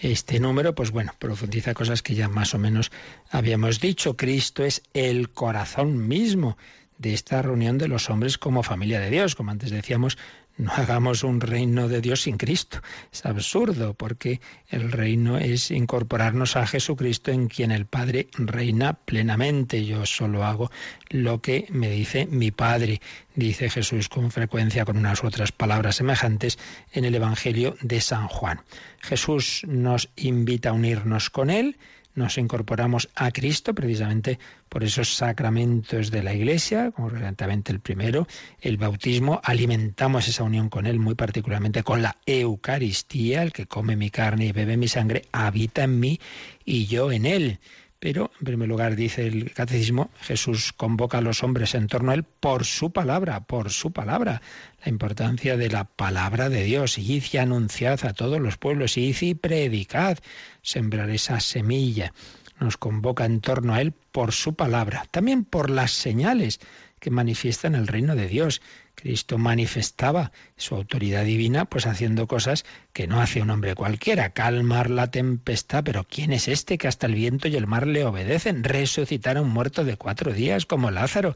Este número, pues bueno, profundiza cosas que ya más o menos habíamos dicho. Cristo es el corazón mismo de esta reunión de los hombres como familia de Dios. Como antes decíamos, no hagamos un reino de Dios sin Cristo. Es absurdo porque el reino es incorporarnos a Jesucristo en quien el Padre reina plenamente. Yo solo hago lo que me dice mi Padre, dice Jesús con frecuencia con unas otras palabras semejantes en el Evangelio de San Juan. Jesús nos invita a unirnos con Él nos incorporamos a Cristo precisamente por esos sacramentos de la Iglesia, como el primero, el bautismo, alimentamos esa unión con Él muy particularmente con la Eucaristía, el que come mi carne y bebe mi sangre, habita en mí y yo en Él. Pero, en primer lugar, dice el catecismo, Jesús convoca a los hombres en torno a Él por su palabra, por su palabra. La importancia de la palabra de Dios. Id y anunciad a todos los pueblos, id y predicad, sembrar esa semilla. Nos convoca en torno a Él por su palabra, también por las señales que manifiestan el reino de Dios. Cristo manifestaba su autoridad divina, pues haciendo cosas que no hace un hombre cualquiera, calmar la tempestad, pero ¿quién es este que hasta el viento y el mar le obedecen? Resucitar a un muerto de cuatro días como Lázaro.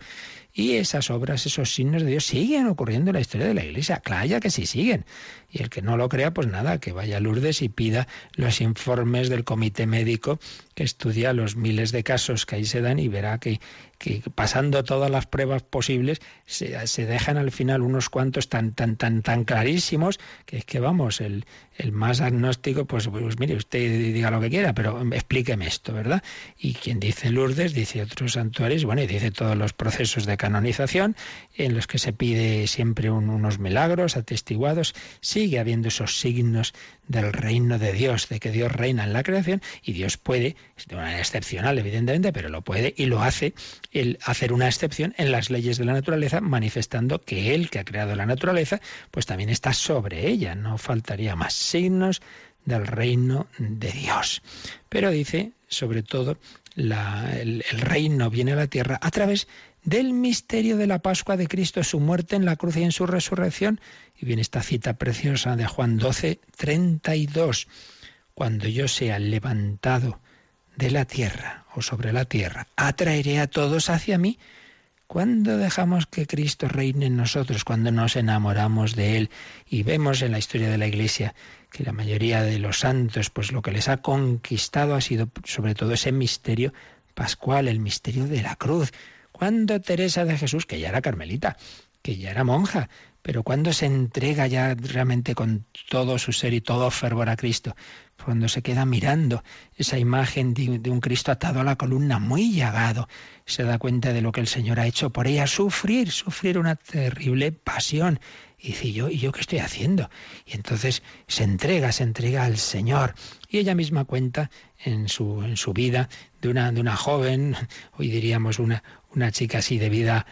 Y esas obras, esos signos de Dios siguen ocurriendo en la historia de la Iglesia. Claro que sí siguen. Y el que no lo crea, pues nada, que vaya a Lourdes y pida los informes del comité médico que estudia los miles de casos que ahí se dan y verá que, que pasando todas las pruebas posibles se, se, dejan al final unos cuantos tan, tan, tan, tan clarísimos que es que vamos, el, el más agnóstico, pues, pues mire, usted diga lo que quiera, pero explíqueme esto, ¿verdad? Y quien dice Lourdes, dice otros santuarios, bueno, y dice todos los procesos de canonización en los que se pide siempre unos milagros atestiguados sigue habiendo esos signos del reino de Dios, de que Dios reina en la creación y Dios puede, de manera excepcional evidentemente, pero lo puede y lo hace, el hacer una excepción en las leyes de la naturaleza, manifestando que Él que ha creado la naturaleza, pues también está sobre ella, no faltaría más signos del reino de Dios. Pero dice, sobre todo, el, el reino viene a la tierra a través del misterio de la Pascua de Cristo, su muerte en la cruz y en su resurrección. Y viene esta cita preciosa de Juan 12, 32. Cuando yo sea levantado de la tierra o sobre la tierra, atraeré a todos hacia mí. Cuando dejamos que Cristo reine en nosotros, cuando nos enamoramos de Él. Y vemos en la historia de la Iglesia que la mayoría de los santos, pues lo que les ha conquistado ha sido sobre todo ese misterio pascual, el misterio de la cruz, cuando Teresa de Jesús, que ya era carmelita, que ya era monja, pero cuando se entrega ya realmente con todo su ser y todo fervor a Cristo, cuando se queda mirando esa imagen de, un Cristo atado a la columna, muy llagado, se da cuenta de lo que el Señor ha hecho por ella, sufrir, sufrir una terrible pasión. Y dice, ¿yo, ¿y yo qué estoy haciendo? Y entonces se entrega, se entrega al Señor. Y ella misma cuenta en su, en su vida de una, de una joven, hoy diríamos una, una chica así de vida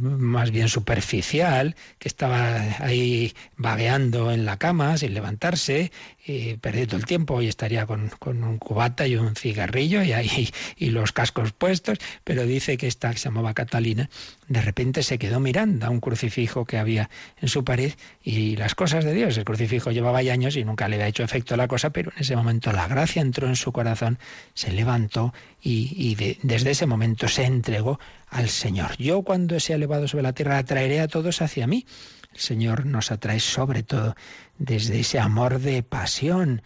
más bien superficial, que estaba ahí vagueando en la cama sin levantarse, y perdiendo el tiempo, y estaría con, un cubata y un cigarrillo y ahí y los cascos puestos, pero dice que esta que se llamaba Catalina, de repente se quedó mirando a un crucifijo que había en su pared y las cosas de Dios. El crucifijo llevaba años y nunca le había hecho efecto la cosa, pero en ese momento la gracia entró en su corazón, se levantó y, desde ese momento se entregó al Señor. Yo cuando sea elevado sobre la tierra atraeré a todos hacia mí. El Señor nos atrae sobre todo desde ese amor de pasión.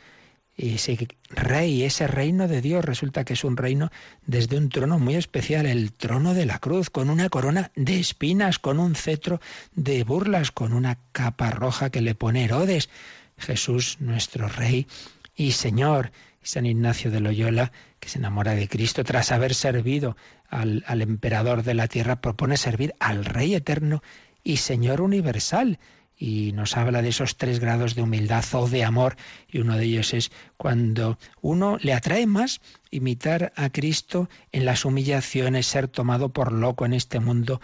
Ese rey, ese reino de Dios, resulta que es un reino desde un trono muy especial, el trono de la cruz, con una corona de espinas, con un cetro de burlas, con una capa roja que le pone Herodes. Jesús, nuestro rey y Señor. San Ignacio de Loyola, que se enamora de Cristo tras haber servido al, al emperador de la tierra, propone servir al Rey eterno y Señor universal. Y nos habla de esos tres grados de humildad o de amor, y uno de ellos es cuando uno le atrae más imitar a Cristo en las humillaciones, ser tomado por loco en este mundo,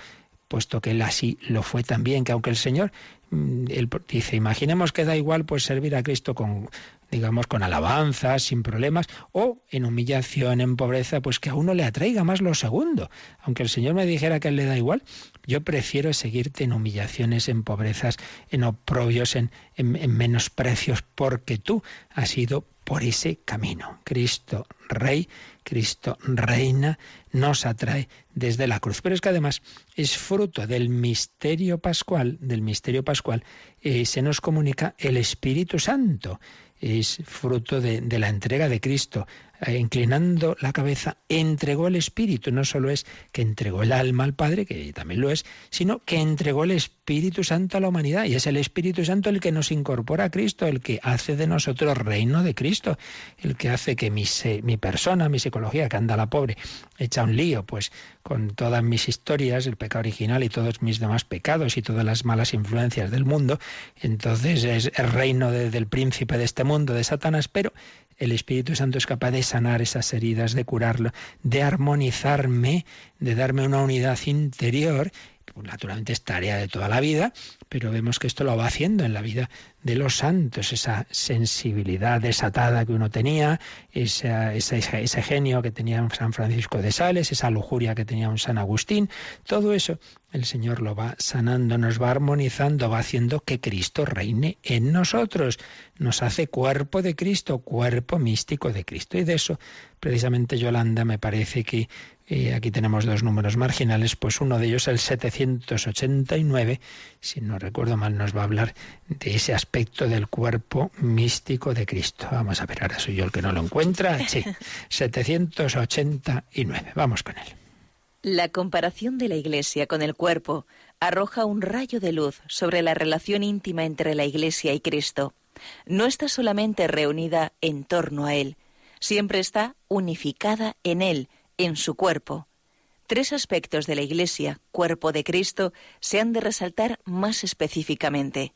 puesto que él así lo fue también, que aunque el Señor mm, él dice, imaginemos que da igual pues servir a Cristo con digamos, con alabanza, sin problemas, o en humillación, en pobreza, pues que a uno le atraiga más lo segundo. Aunque el Señor me dijera que él le da igual, yo prefiero seguirte en humillaciones, en pobrezas, en oprobios, en, en, en menosprecios, porque tú has sido por ese camino. Cristo Rey, Cristo reina, nos atrae desde la cruz. Pero es que además es fruto del misterio pascual, del misterio pascual, eh, se nos comunica el Espíritu Santo. Es fruto de, la entrega de Cristo eh, inclinando la cabeza, entregó el Espíritu. No solo es que entregó el alma al Padre, que también lo es, sino que entregó el Espíritu Santo a la humanidad. Y es el Espíritu Santo el que nos incorpora a Cristo, el que hace de nosotros reino de Cristo, el que hace que mi, mi persona, mi psicología, que anda la pobre, echa un lío, pues con todas mis historias, el pecado original y todos mis demás pecados y todas las malas influencias del mundo, entonces es el reino del príncipe de este mundo, de Satanás, pero el Espíritu Santo es capaz de sanar esas heridas, de curarlo, de armonizarme, de darme una unidad interior naturalmente es tarea de toda la vida, pero vemos que esto lo va haciendo en la vida de los santos, esa sensibilidad desatada que uno tenía, ese genio que tenía un San Francisco de Sales, esa lujuria que tenía un San Agustín, todo eso el Señor lo va sanando, nos va armonizando, va haciendo que Cristo reine en nosotros, nos hace cuerpo de Cristo, cuerpo místico de Cristo. Y de eso, precisamente, Yolanda, me parece que y aquí tenemos dos números marginales, pues uno de ellos, el 789, si no recuerdo mal, nos va a hablar de ese aspecto del cuerpo místico de Cristo. Vamos a ver, ahora soy yo el que no lo encuentra. Sí, 789. Vamos con él. La comparación de la Iglesia con el cuerpo arroja un rayo de luz sobre la relación íntima entre la Iglesia y Cristo. No está solamente reunida en torno a Él, siempre está unificada en Él, en su cuerpo. Tres aspectos de la Iglesia, cuerpo de Cristo, se han de resaltar más específicamente.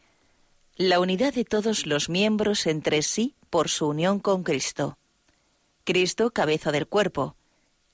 La unidad de todos los miembros entre sí por su unión con Cristo. Cristo, cabeza del cuerpo,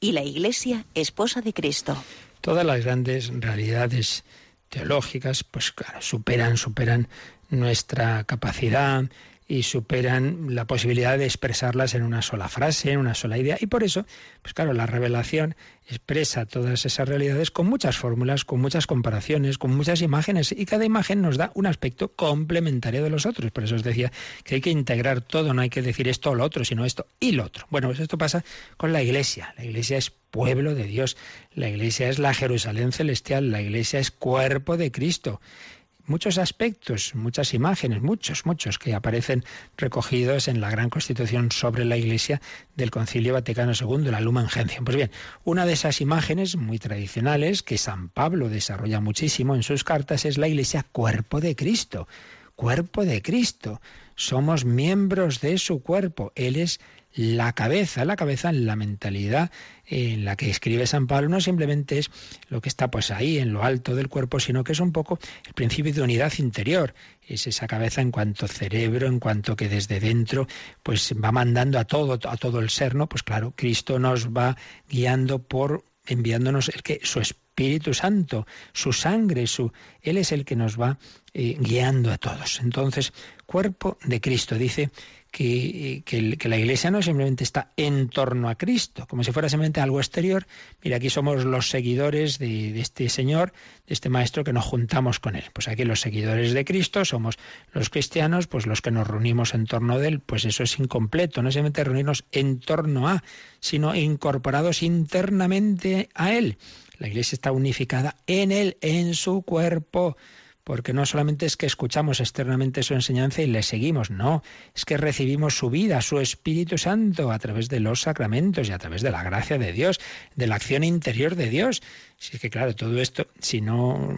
y la Iglesia, esposa de Cristo. Todas las grandes realidades teológicas, pues claro, superan, superan nuestra capacidad, y superan la posibilidad de expresarlas en una sola frase, en una sola idea. Y por eso, pues claro, la revelación expresa todas esas realidades con muchas fórmulas, con muchas comparaciones, con muchas imágenes, y cada imagen nos da un aspecto complementario de los otros. Por eso os decía que hay que integrar todo, no hay que decir esto o lo otro, sino esto y lo otro. Bueno, pues esto pasa con la Iglesia. La Iglesia es pueblo de Dios, la Iglesia es la Jerusalén celestial, la Iglesia es cuerpo de Cristo muchos aspectos, muchas imágenes, muchos, muchos que aparecen recogidos en la gran constitución sobre la Iglesia del Concilio Vaticano II, la Lumen Gentium. Pues bien, una de esas imágenes muy tradicionales que San Pablo desarrolla muchísimo en sus cartas es la Iglesia cuerpo de Cristo. Cuerpo de Cristo. Somos miembros de su cuerpo. Él es la cabeza, la cabeza la mentalidad en la que escribe San Pablo no simplemente es lo que está pues ahí en lo alto del cuerpo, sino que es un poco el principio de unidad interior, es esa cabeza en cuanto cerebro, en cuanto que desde dentro pues va mandando a todo a todo el ser, ¿no? Pues claro, Cristo nos va guiando por enviándonos el que su Espíritu Santo, su sangre, su él es el que nos va eh, guiando a todos. Entonces, cuerpo de Cristo dice que, que, la Iglesia no simplemente está en torno a Cristo, como si fuera simplemente algo exterior. Mira, aquí somos los seguidores de, de, este Señor, de este Maestro, que nos juntamos con Él. Pues aquí los seguidores de Cristo somos los cristianos, pues los que nos reunimos en torno de Él. Pues eso es incompleto, no simplemente reunirnos en torno a, sino incorporados internamente a Él. La Iglesia está unificada en Él, en su cuerpo porque no solamente es que escuchamos externamente su enseñanza y le seguimos, no, es que recibimos su vida, su Espíritu Santo a través de los sacramentos y a través de la gracia de Dios, de la acción interior de Dios. Si es que claro, todo esto, si no,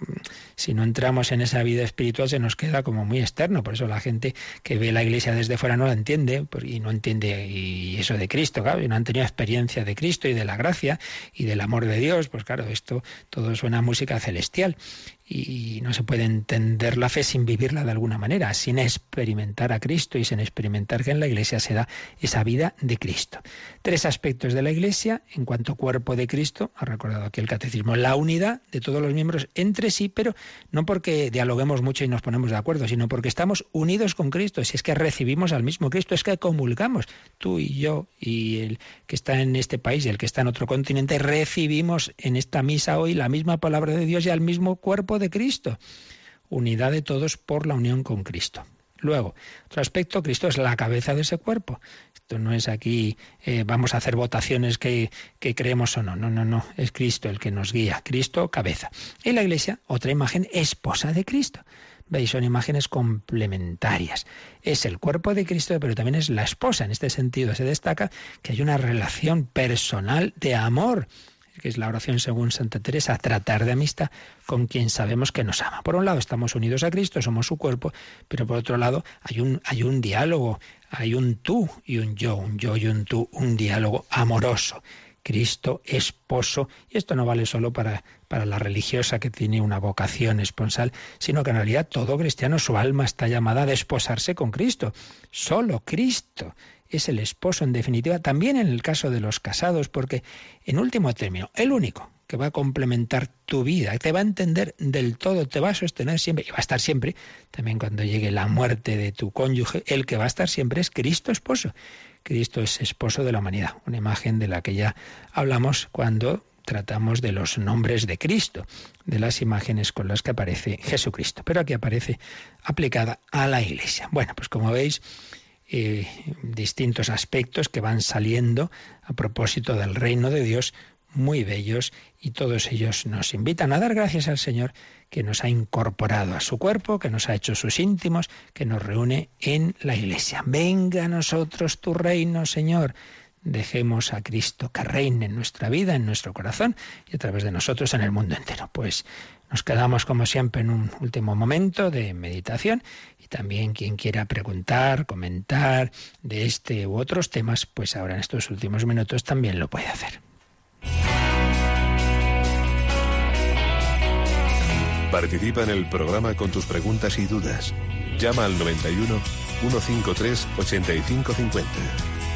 si no entramos en esa vida espiritual, se nos queda como muy externo. Por eso la gente que ve la iglesia desde fuera no la entiende, y no entiende y eso de Cristo, claro, y no han tenido experiencia de Cristo y de la gracia y del amor de Dios, pues claro, esto todo suena música celestial y no se puede entender la fe sin vivirla de alguna manera, sin experimentar a Cristo y sin experimentar que en la Iglesia se da esa vida de Cristo. Tres aspectos de la Iglesia en cuanto cuerpo de Cristo, ha recordado aquí el catecismo, la unidad de todos los miembros entre sí, pero no porque dialoguemos mucho y nos ponemos de acuerdo, sino porque estamos unidos con Cristo, si es que recibimos al mismo Cristo, es que comulgamos, tú y yo y el que está en este país y el que está en otro continente, recibimos en esta misa hoy la misma palabra de Dios y al mismo cuerpo de Cristo. Unidad de todos por la unión con Cristo. Luego, otro aspecto, Cristo es la cabeza de ese cuerpo. Esto no es aquí, eh, vamos a hacer votaciones que, que creemos o no. No, no, no. Es Cristo el que nos guía. Cristo, cabeza. Y la iglesia, otra imagen, esposa de Cristo. Veis, son imágenes complementarias. Es el cuerpo de Cristo, pero también es la esposa. En este sentido se destaca que hay una relación personal de amor que es la oración según Santa Teresa, tratar de amistad con quien sabemos que nos ama. Por un lado estamos unidos a Cristo, somos su cuerpo, pero por otro lado hay un, hay un diálogo, hay un tú y un yo, un yo y un tú, un diálogo amoroso. Cristo esposo. Y esto no vale solo para, para la religiosa que tiene una vocación esponsal, sino que en realidad todo cristiano, su alma está llamada a desposarse con Cristo. Solo Cristo es el esposo en definitiva, también en el caso de los casados, porque en último término, el único que va a complementar tu vida, te va a entender del todo, te va a sostener siempre y va a estar siempre, también cuando llegue la muerte de tu cónyuge, el que va a estar siempre es Cristo esposo. Cristo es esposo de la humanidad, una imagen de la que ya hablamos cuando tratamos de los nombres de Cristo, de las imágenes con las que aparece Jesucristo, pero aquí aparece aplicada a la Iglesia. Bueno, pues como veis, eh, distintos aspectos que van saliendo a propósito del reino de Dios, muy bellos, y todos ellos nos invitan a dar gracias al Señor que nos ha incorporado a su cuerpo, que nos ha hecho sus íntimos, que nos reúne en la iglesia. Venga a nosotros tu reino, Señor. Dejemos a Cristo que reine en nuestra vida, en nuestro corazón y a través de nosotros en el mundo entero. Pues nos quedamos como siempre en un último momento de meditación y también quien quiera preguntar, comentar de este u otros temas, pues ahora en estos últimos minutos también lo puede hacer. Participa en el programa con tus preguntas y dudas. Llama al 91 153 8550.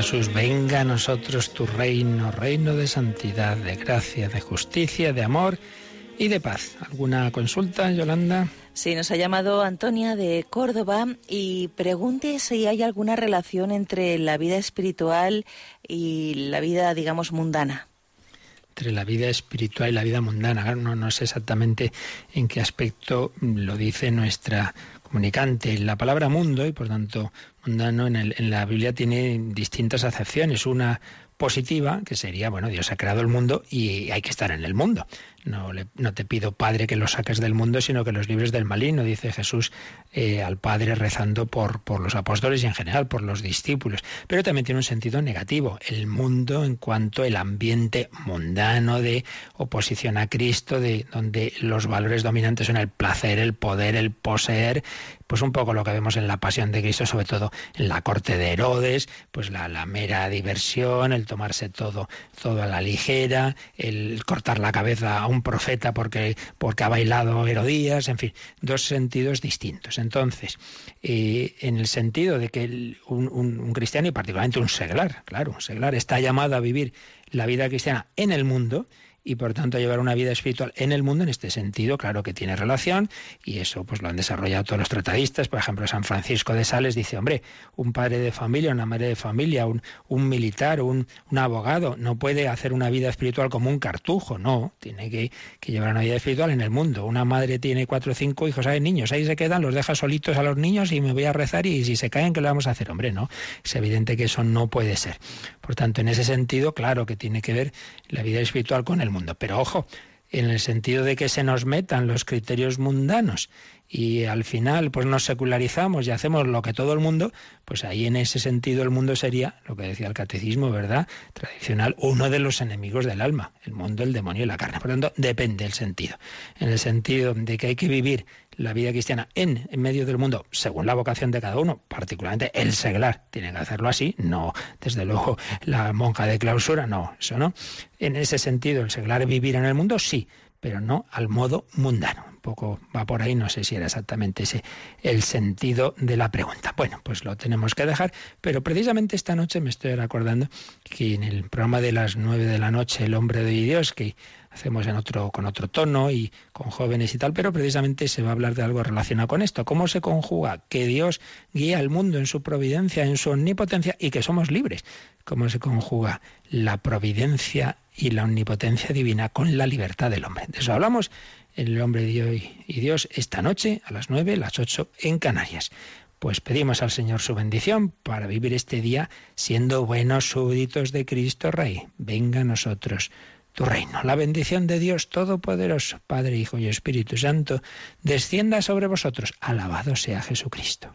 Jesús, venga a nosotros tu reino, reino de santidad, de gracia, de justicia, de amor y de paz. ¿Alguna consulta, Yolanda? Sí, nos ha llamado Antonia de Córdoba y pregunte si hay alguna relación entre la vida espiritual y la vida, digamos, mundana entre la vida espiritual y la vida mundana. No, no sé exactamente en qué aspecto lo dice nuestra comunicante. La palabra mundo, y por tanto mundano, en, el, en la Biblia tiene distintas acepciones. Una positiva, que sería, bueno, Dios ha creado el mundo y hay que estar en el mundo. No, no te pido, Padre, que los saques del mundo, sino que los libres del maligno, dice Jesús eh, al Padre rezando por, por los apóstoles y en general por los discípulos. Pero también tiene un sentido negativo, el mundo en cuanto el ambiente mundano de oposición a Cristo, de donde los valores dominantes son el placer, el poder, el poseer, pues un poco lo que vemos en la pasión de Cristo, sobre todo en la corte de Herodes, pues la, la mera diversión, el tomarse todo, todo a la ligera, el cortar la cabeza a un profeta porque, porque ha bailado Herodías, en fin, dos sentidos distintos. Entonces, eh, en el sentido de que un, un, cristiano y particularmente un seglar, claro, un seglar está llamado a vivir la vida cristiana en el mundo, y por tanto llevar una vida espiritual en el mundo en este sentido, claro que tiene relación y eso pues lo han desarrollado todos los tratadistas, por ejemplo San Francisco de Sales dice, hombre, un padre de familia, una madre de familia, un, un militar, un, un, abogado, no puede hacer una vida espiritual como un cartujo, no, tiene que, que, llevar una vida espiritual en el mundo. Una madre tiene cuatro o cinco hijos, hay niños, ahí se quedan, los deja solitos a los niños y me voy a rezar y si se caen, ¿qué le vamos a hacer? Hombre, no, es evidente que eso no puede ser. Por tanto, en ese sentido, claro que tiene que ver la vida espiritual con el mundo. Pero ojo, en el sentido de que se nos metan los criterios mundanos y al final pues nos secularizamos y hacemos lo que todo el mundo, pues ahí en ese sentido el mundo sería, lo que decía el catecismo, ¿verdad? Tradicional, uno de los enemigos del alma, el mundo, el demonio y la carne. Por lo tanto, depende el sentido. En el sentido de que hay que vivir la vida cristiana en, medio del mundo, según la vocación de cada uno, particularmente el seglar, tiene que hacerlo así, no, desde luego la monja de clausura, no, eso no. En ese sentido, el seglar vivir en el mundo, sí, pero no al modo mundano. Un poco va por ahí, no sé si era exactamente ese el sentido de la pregunta. Bueno, pues lo tenemos que dejar, pero precisamente esta noche me estoy recordando que en el programa de las nueve de la noche, El hombre de Dios, que hacemos en otro, con otro tono y con jóvenes y tal, pero precisamente se va a hablar de algo relacionado con esto. ¿Cómo se conjuga que Dios guía al mundo en su providencia, en su omnipotencia y que somos libres? ¿Cómo se conjuga la providencia y la omnipotencia divina con la libertad del hombre? De eso hablamos en El hombre y Dios esta noche a las nueve, las ocho en Canarias. Pues pedimos al Señor su bendición para vivir este día siendo buenos súbditos de Cristo Rey. Venga a nosotros tu reino. La bendición de Dios Todopoderoso, Padre, Hijo y Espíritu Santo, descienda sobre vosotros. Alabado sea Jesucristo.